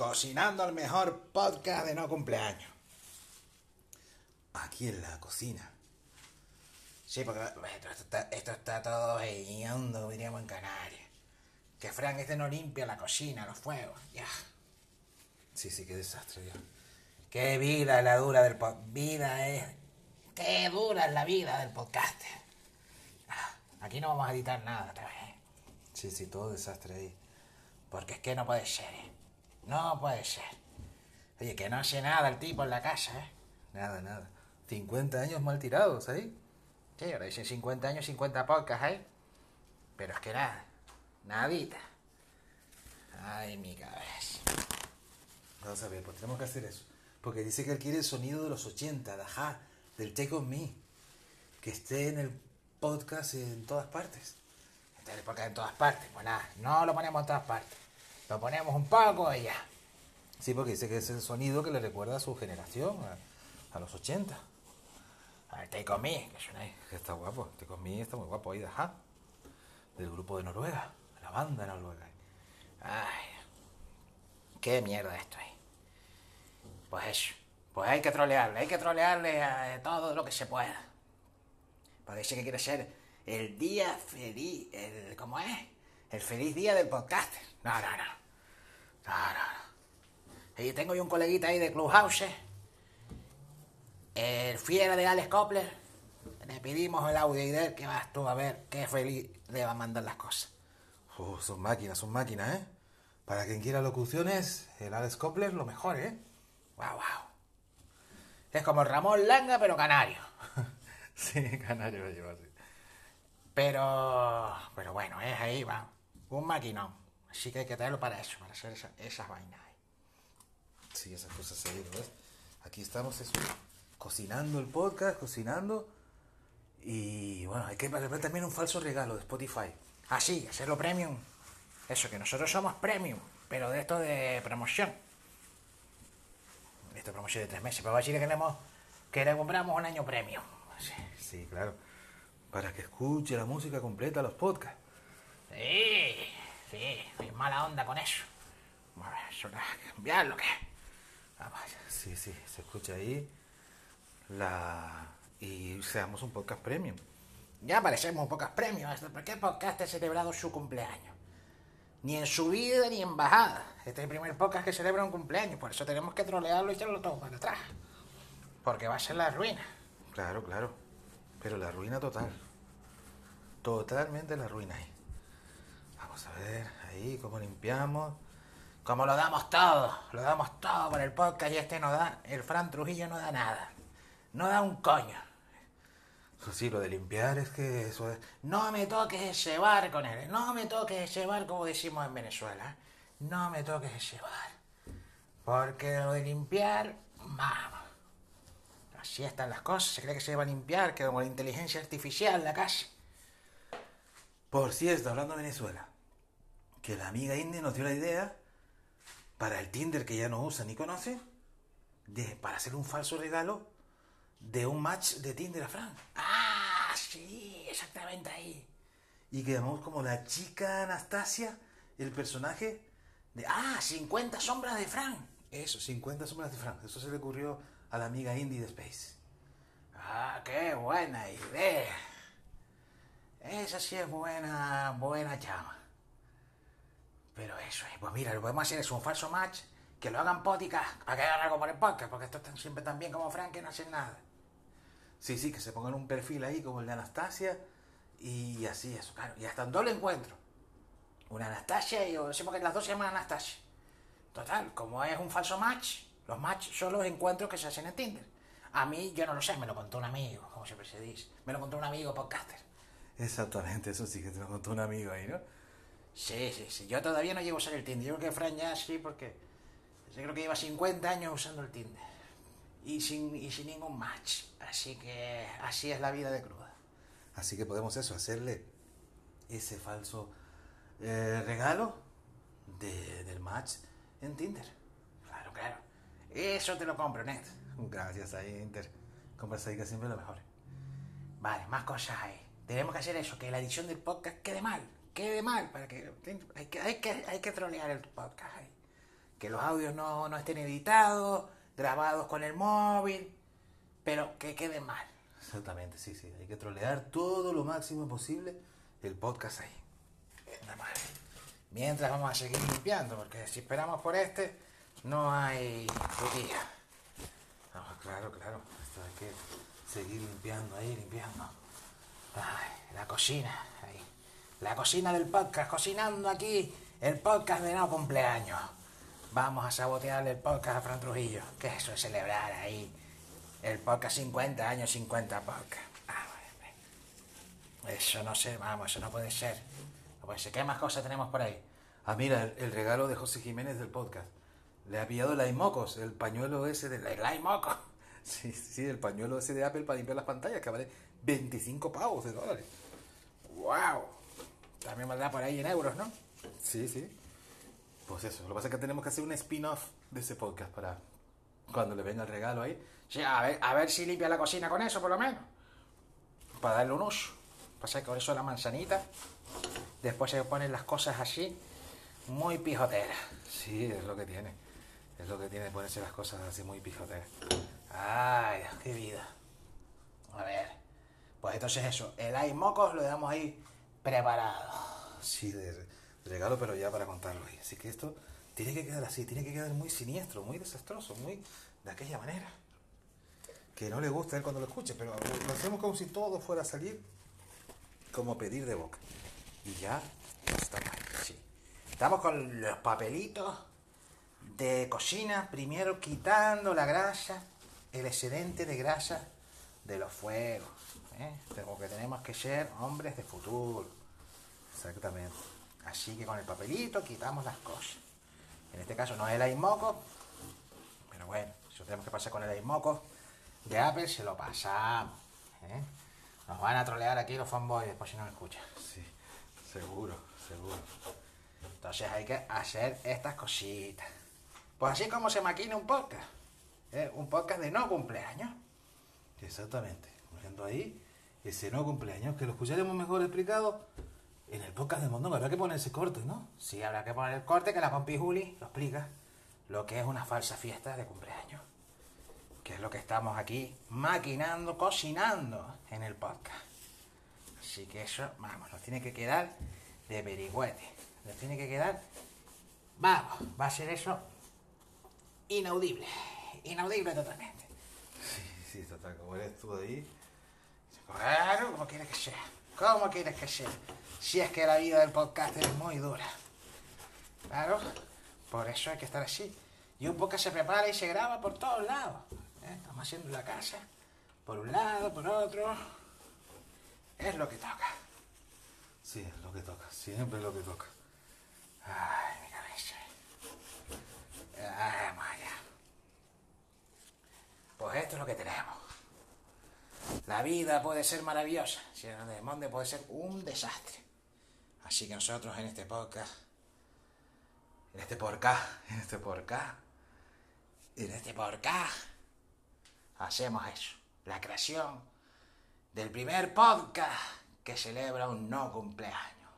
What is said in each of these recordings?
cocinando el mejor podcast de no cumpleaños. Aquí en la cocina. Sí, porque esto está, todo veñando, diríamos en Canarias. Que Frank este no limpia la cocina, los fuegos. Ya. Sí, sí, qué desastre ya. Qué vida es la dura del podcast. Vida es. Qué dura es la vida del podcast. Ah, Aquí no vamos a editar nada otra vez. Sí, sí, todo desastre ahí. Porque es que no puede ser, ¿eh? No puede ser. Oye, que no hace nada el tipo en la casa, ¿eh? Nada, nada. 50 años mal tirados ahí. Sí, ahora dicen 50 años, 50 podcasts ahí. Pero es que nada. Nadita. Ay, mi cabeza. Vamos a ver, pues tenemos que hacer eso. Porque dice que él quiere el sonido de los 80, de ajá, del Take On Me. Que esté en el podcast en todas partes. Está en el podcast en todas partes. Pues nada, no lo ponemos en todas partes. Lo ponemos un poco y ya. Sí, porque dice que es el sonido que le recuerda a su generación, a, a los 80. A Take On Me, que suena ahí. Que está guapo, Take On Me está muy guapo ahí, de ajá. Del grupo de Noruega, la banda noruega. Ay, qué mierda esto ahí. Pues eso. Pues hay que trolearle, hay que trolearle a todo lo que se pueda. Porque dice que quiere ser el día feliz, el, ¿cómo es? El feliz día del podcast. No, no, no. No. Y tengo yo un coleguita ahí de Clubhouse, el fiera de Alex Kopler. Le pedimos el audio y de él que vas tú a ver qué feliz le va a mandar las cosas. Uh, son máquinas, son máquinas, ¿eh? Para quien quiera locuciones, el Alex Kopler lo mejor, ¿eh? Wow, wow. Es como el Ramón Langa, pero canario. sí, canario lo lleva así. Pero, pero bueno, es ahí, va. Un maquinón. Así que hay que traerlo para eso, para hacer esa- esas vainas ahí. Sí, esas cosas ¿lo ves? Aquí estamos eso, cocinando el podcast, cocinando. Y bueno, hay que preparar también un falso regalo de Spotify. Ah, sí, hacerlo premium. Eso, que nosotros somos premium, pero de esto de promoción. Esto de promoción de tres meses. Pero va a decir que, le hemos- que le compramos un año premium. Sí, sí, claro. Para que escuche la música completa, los podcasts. Sí, sí, hay mala onda con eso. No hay que. Vamos, sí, sí, se escucha ahí la... y seamos un podcast premium. Ya parecemos un podcast premium. ¿Por qué podcast ha celebrado su cumpleaños? Ni en subida ni en bajada. Este es el primer podcast que celebra un cumpleaños. Por eso tenemos que trolearlo y echarlo todo para atrás. Porque va a ser la ruina. Claro, claro. Pero la ruina total. Totalmente la ruina ahí. Vamos a ver ahí cómo limpiamos. Como lo damos todo. Lo damos todo por el podcast y este no da. El Fran Trujillo no da nada. No da un coño. Sí, lo de limpiar es que eso es... No me toques ese bar con él. No me toques ese bar como decimos en Venezuela. No me toques ese bar. Porque lo de limpiar, vamos. Así están las cosas. Se cree que se va a limpiar, que como la inteligencia artificial la casa. Por cierto, hablando de Venezuela, que la amiga Indy nos dio la idea para el Tinder que ya no usa ni conoce, de, para hacer un falso regalo de un match de Tinder a Fran. Ah, sí, exactamente ahí. Y que llamamos como la chica Anastasia, el personaje de... Ah, 50 sombras de Fran. Eso, 50 sombras de Fran. Eso se le ocurrió a la amiga Indy de Space. Ah, qué buena idea. Esa sí es buena, buena chama. Pero eso, eh, pues mira, lo podemos hacer es un falso match, que lo hagan podcast, para que hagan algo por el podcast, porque estos están siempre tan bien como Frank que no hacen nada. Sí, sí, que se pongan un perfil ahí como el de Anastasia, y así, eso, claro. Y hasta un doble encuentro. Una Anastasia y yo decimos que las dos se llaman Anastasia. Total, como es un falso match, los match son los encuentros que se hacen en Tinder. A mí, yo no lo sé, me lo contó un amigo, como siempre se dice. Me lo contó un amigo podcaster. Exactamente, eso sí que te lo contó un amigo ahí, ¿no? Sí, sí, sí. Yo todavía no llevo a usar el Tinder. Yo creo que Fran ya sí, porque yo creo que lleva 50 años usando el Tinder. Y sin, y sin ningún match. Así que así es la vida de cruda. Así que podemos eso, hacerle ese falso eh, regalo de- del match en Tinder. Claro, claro. Eso te lo compro, Ned. Gracias ahí, Inter. Compras ahí que siempre lo mejor. Vale, más cosas ahí. Tenemos que hacer eso, que la edición del podcast quede mal. Quede mal, para que hay que, hay que, hay que trolear el podcast ahí. que los audios no, no estén editados, grabados con el móvil, pero que queden mal. Exactamente, sí, sí. Hay que trolear todo lo máximo posible el podcast ahí. Nada más. Mientras vamos a seguir limpiando, porque si esperamos por este, no hay día. No, claro, claro. Esto hay que seguir limpiando ahí, limpiando. Ay, la cocina, ahí. La cocina del podcast, cocinando aquí el podcast de no cumpleaños. Vamos a sabotearle el podcast a Fran Trujillo, que eso es celebrar ahí el podcast 50 años, 50 podcast. Ah, eso no sé, vamos, eso no puede ser. No puede ser. ¿Qué más cosas tenemos por ahí? Ah, mira, el, el regalo de José Jiménez del podcast. Le ha pillado el iMocos, el pañuelo ese de ¿El iMoco? Sí, sí, el pañuelo ese de Apple para limpiar las pantallas, que vale 25 pavos de dólares. ¡Wow! También valdrá por ahí en euros, ¿no? Sí, sí. Pues eso, lo que pasa es que tenemos que hacer un spin-off de ese podcast para cuando le venga el regalo ahí. Sí, a ver, a ver si limpia la cocina con eso, por lo menos. Para darle un uso. Pasa que con eso la manzanita. Después se ponen las cosas así, muy pijoteras. Sí, es lo que tiene. Es lo que tiene ponerse las cosas así muy pijoteras. Ay, qué vida. A ver. Pues entonces eso, el hay mocos lo dejamos ahí preparado. Sí, de regalo, pero ya para contarlo. Así que esto tiene que quedar así, tiene que quedar muy siniestro, muy desastroso, muy de aquella manera. Que no le gusta a él cuando lo escuche, pero lo hacemos como si todo fuera a salir como pedir de boca. Y ya estamos. Estamos con los papelitos de cocina, primero quitando la grasa, el excedente de grasa de los fuegos. ¿Eh? Porque tenemos que ser hombres de futuro. Exactamente. Así que con el papelito quitamos las cosas. En este caso no es el iMoco, pero bueno, si lo tenemos que pasar con el iMoco de Apple, se lo pasamos. ¿eh? Nos van a trolear aquí los fanboys después si no me escuchan. Sí, seguro, seguro. Entonces hay que hacer estas cositas. Pues así como se maquina un podcast. ¿eh? Un podcast de no cumpleaños. Exactamente. Poniendo ahí ese no cumpleaños, que lo escucharemos mejor explicado en el podcast de Mondongo. Habrá que poner ese corte, ¿no? Sí, habrá que poner el corte que la Pompi Juli lo explica. Lo que es una falsa fiesta de cumpleaños. Que es lo que estamos aquí maquinando, cocinando en el podcast. Así que eso, vamos, nos tiene que quedar de perigüete. Nos tiene que quedar. Vamos, va a ser eso inaudible. Inaudible totalmente. Sí, sí, total, como eres tú ahí. Claro, como quieres que sea. ¿Cómo quieres que sea? Si es que la vida del podcast es muy dura. Claro, por eso hay que estar así. Y un podcast se prepara y se graba por todos lados. ¿eh? Estamos haciendo la casa, por un lado, por otro. Es lo que toca. Sí, es lo que toca, siempre es lo que toca. Ay, mi cabeza. Ay, Maya. Pues esto es lo que tenemos. La vida puede ser maravillosa, si el de monde puede ser un desastre. Así que nosotros en este podcast, en este podcast, en este podcast, en este podcast, hacemos eso. La creación del primer podcast que celebra un no cumpleaños.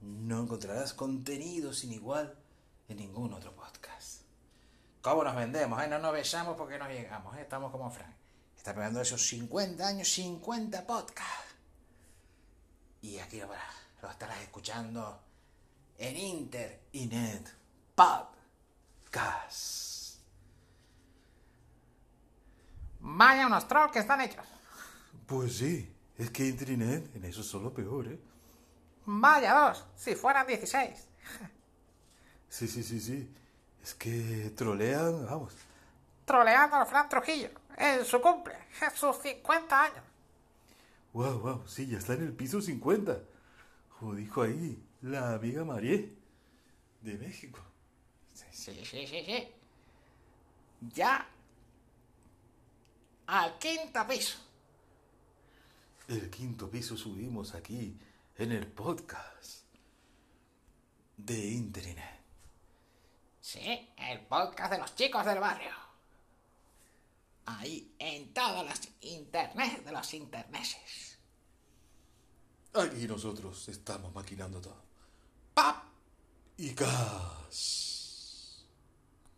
No encontrarás contenido sin igual en ningún otro podcast. ¿Cómo nos vendemos? Eh? No nos besamos porque no llegamos. ¿eh? Estamos como Frank. Está pegando esos 50 años, 50 podcasts. Y aquí lo, lo estarás escuchando en Inter y Net Podcast. Vaya unos trolls que están hechos. Pues sí, es que Internet en eso son lo peor, ¿eh? Vaya dos, si fueran 16. Sí, sí, sí, sí. Es que trolean, vamos. Troleando a Fran Trujillo en su cumple, en sus 50 años. Wow, wow, sí, ya está en el piso 50. Como dijo ahí la amiga María de México. Sí, sí, sí, sí, sí. Ya al quinto piso. El quinto piso subimos aquí en el podcast de Internet. Sí, el podcast de los chicos del barrio. Ahí, en todos los internet de los interneses. Aquí nosotros estamos maquinando todo. ¡Pap! Y gas.